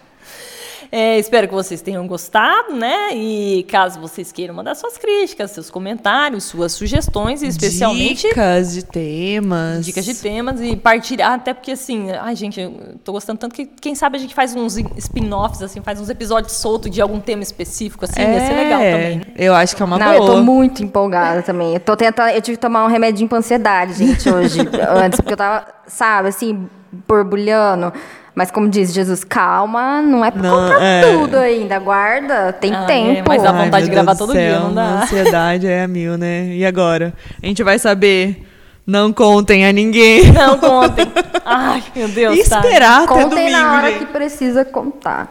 É, espero que vocês tenham gostado, né? E caso vocês queiram mandar suas críticas, seus comentários, suas sugestões, e especialmente Dicas de temas. dicas de temas e partilhar, até porque assim, ai gente, eu tô gostando tanto que quem sabe a gente faz uns spin-offs, assim, faz uns episódios soltos de algum tema específico, assim, ia ser legal É, também. né? Eu acho que é uma Não, boa. eu tô muito empolgada também. Eu tô tentando. Eu tive que tomar um remedinho pra ansiedade, gente, hoje. antes, porque eu tava, sabe, assim, borbulhando. Mas como diz Jesus, calma, não é pra Não, contar é. tudo ainda. Guarda, tem Ah, é, tempo. mas dá Ai, vontade de meu gravar Deus todo dia, céu, não dá. A ansiedade é a mil, né? E agora? A gente vai saber. Não contem a ninguém. Não contem. Ai, meu Deus, E tá. esperar até Contem domingo, na hora gente. que precisa contar.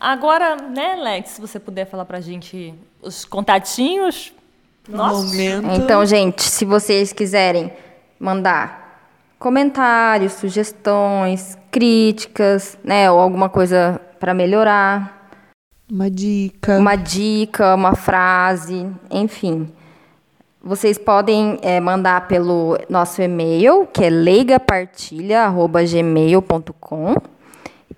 Agora, né, Lex, se você puder falar pra gente os contatinhos. Nossa. Momento. Então, gente, se vocês quiserem mandar comentários, sugestões, críticas, né, ou alguma coisa para melhorar, Uma dica. uma dica, uma frase, enfim. Vocês podem eh, mandar pelo nosso e-mail, que é leigapartilha.gmail.com.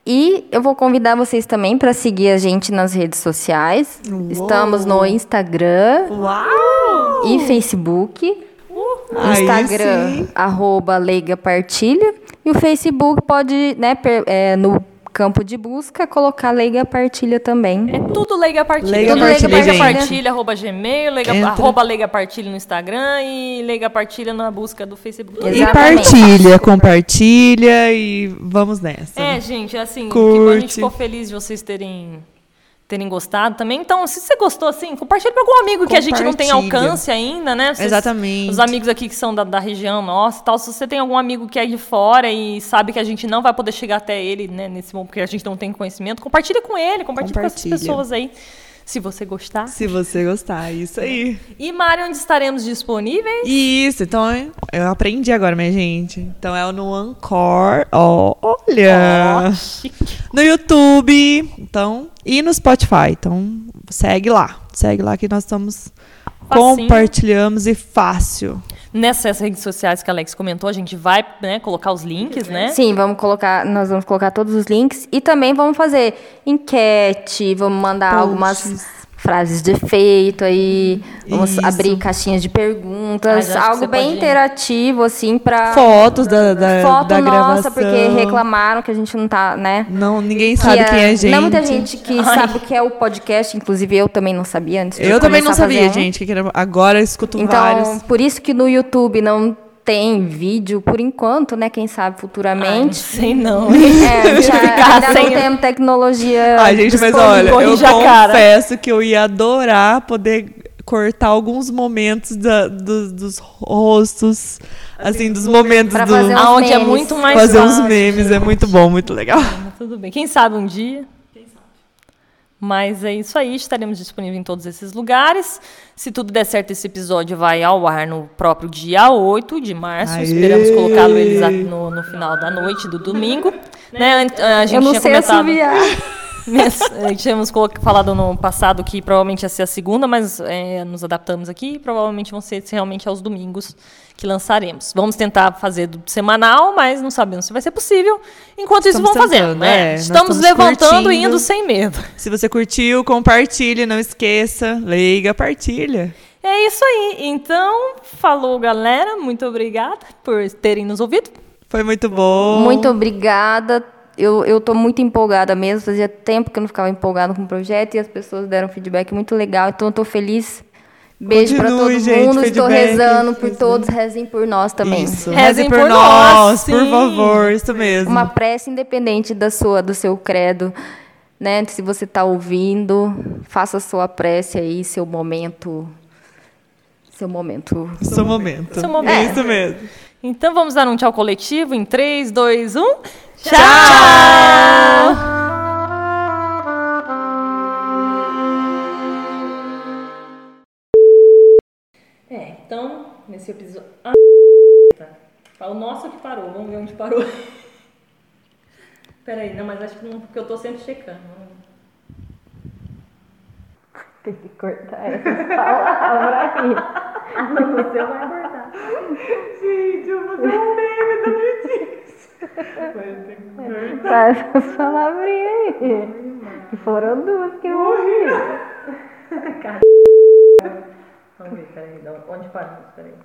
E eu vou convidar vocês também para seguir a gente nas redes sociais. Estamos no Instagram Uau! e Facebook. Aí Instagram, sim. arroba Leiga Partilha. E o Facebook pode, né, per- é, no campo de busca, colocar Leiga Partilha também. É tudo Leiga Partilha. Leiga Tudo Partilha, Leiga gente. Partilha, arroba Gmail, Leiga, Entra. arroba Leiga Partilha no Instagram e Leiga Partilha na busca do Facebook. E Exatamente. partilha, compartilha e vamos nessa. É, gente, assim, Curte. que bom, a gente ficou feliz de vocês terem, terem gostado também. Então, se você gostou, assim, compartilha com algum amigo que a gente não tem alcance ainda, né? Vocês- Exatamente. Os amigos aqui que são da, da região nossa e tal. Se você tem algum amigo que é de fora e sabe que a gente não vai poder chegar até ele, né, nesse momento, porque a gente não tem conhecimento, compartilha com ele, compartilha, com Compartilha. essas pessoas aí. Se você gostar. Se você gostar, isso aí. E, Mari, onde estaremos disponíveis? Isso, então eu aprendi agora, minha gente. Então é no Anchor, ó, olha. Chique. No YouTube, então, e no Spotify. Então, segue lá. Segue lá que nós estamos Facinho. compartilhamos e fácil. Nessas redes sociais que a Alex comentou, a gente vai né, colocar os links, né? Sim, vamos colocar, nós vamos colocar todos os links e também vamos fazer enquete, vamos mandar Posts. algumas frases de efeito aí, vamos Isso. abrir caixinhas de perguntas, algo bem pode- interativo assim para Fotos da, da, foto da nossa, gravação. porque reclamaram que a gente não tá, né? Não, ninguém Que sabe a- quem é a gente. Não muita gente que Ai. sabe o que é o podcast, inclusive eu também não sabia antes de Eu também não sabia, fazer. gente. que que era- Agora eu escuto Então, vários. por isso que no YouTube não tem vídeo por enquanto, né? Quem sabe Ai, não futuramente. sei não. É, já, ainda sem- não temos tecnologia. Ai, gente, mas olha, eu a confesso que eu ia adorar poder cortar alguns momentos da- do- dos rostos, assim, dos momentos do... fazer uns Aonde é memes. muito mais fazer uns fácil. memes, é muito bom, muito legal. Tudo bem. Quem sabe um dia. Mas é isso aí, estaremos disponíveis em todos esses lugares. Se tudo der certo, esse episódio vai ao ar no próprio dia 8 de março. Aê! Esperamos colocá-lo eles no, no final da noite do domingo. Né? A gente Eu não tinha sei comentado. assoviar. Eh, Tínhamos falado no passado que provavelmente ia ser a segunda, mas eh, nos adaptamos aqui e provavelmente vão ser realmente aos domingos que lançaremos. Vamos tentar fazer do semanal, mas não sabemos se vai ser possível. Enquanto isso, Estamos vamos fazendo. tentando, né? é, estamos estamos levantando e indo sem medo. Se você curtiu, compartilhe, não esqueça, liga, partilha. É isso aí. Então, falou, galera. Muito obrigada por terem nos ouvido. Foi muito bom. Muito obrigada. Eu, eu tô muito empolgada mesmo. Fazia tempo que eu não ficava empolgada com o projeto e as pessoas deram feedback muito legal. Então eu tô feliz. Beijo pra Continue, todo gente, mundo. Estou rezando por feedback. todos. Rezem por nós também. Isso. Rezem Rezem por por nós, nós, por sim. favor, isso mesmo. Uma prece independente da sua, do seu credo. Né? Se você está ouvindo, faça a sua prece aí, seu momento. Seu momento. Seu momento. Seu momento. É isso mesmo. Então, vamos dar um tchau coletivo em 3, 2, 1. Tchau! É, então, nesse episódio. Ah, tá. O nosso que parou, vamos ver onde parou. Peraí, não, mas acho que não, porque eu tô sempre checando. Tem que cortar essa palavra aí. Você vai cortar. Gente, eu vou fazer um meme da Letícia. Tá essas palavrinhas aí. Foram duas que eu ouvi. Vamos ver, peraí. Onde paramos? Peraí.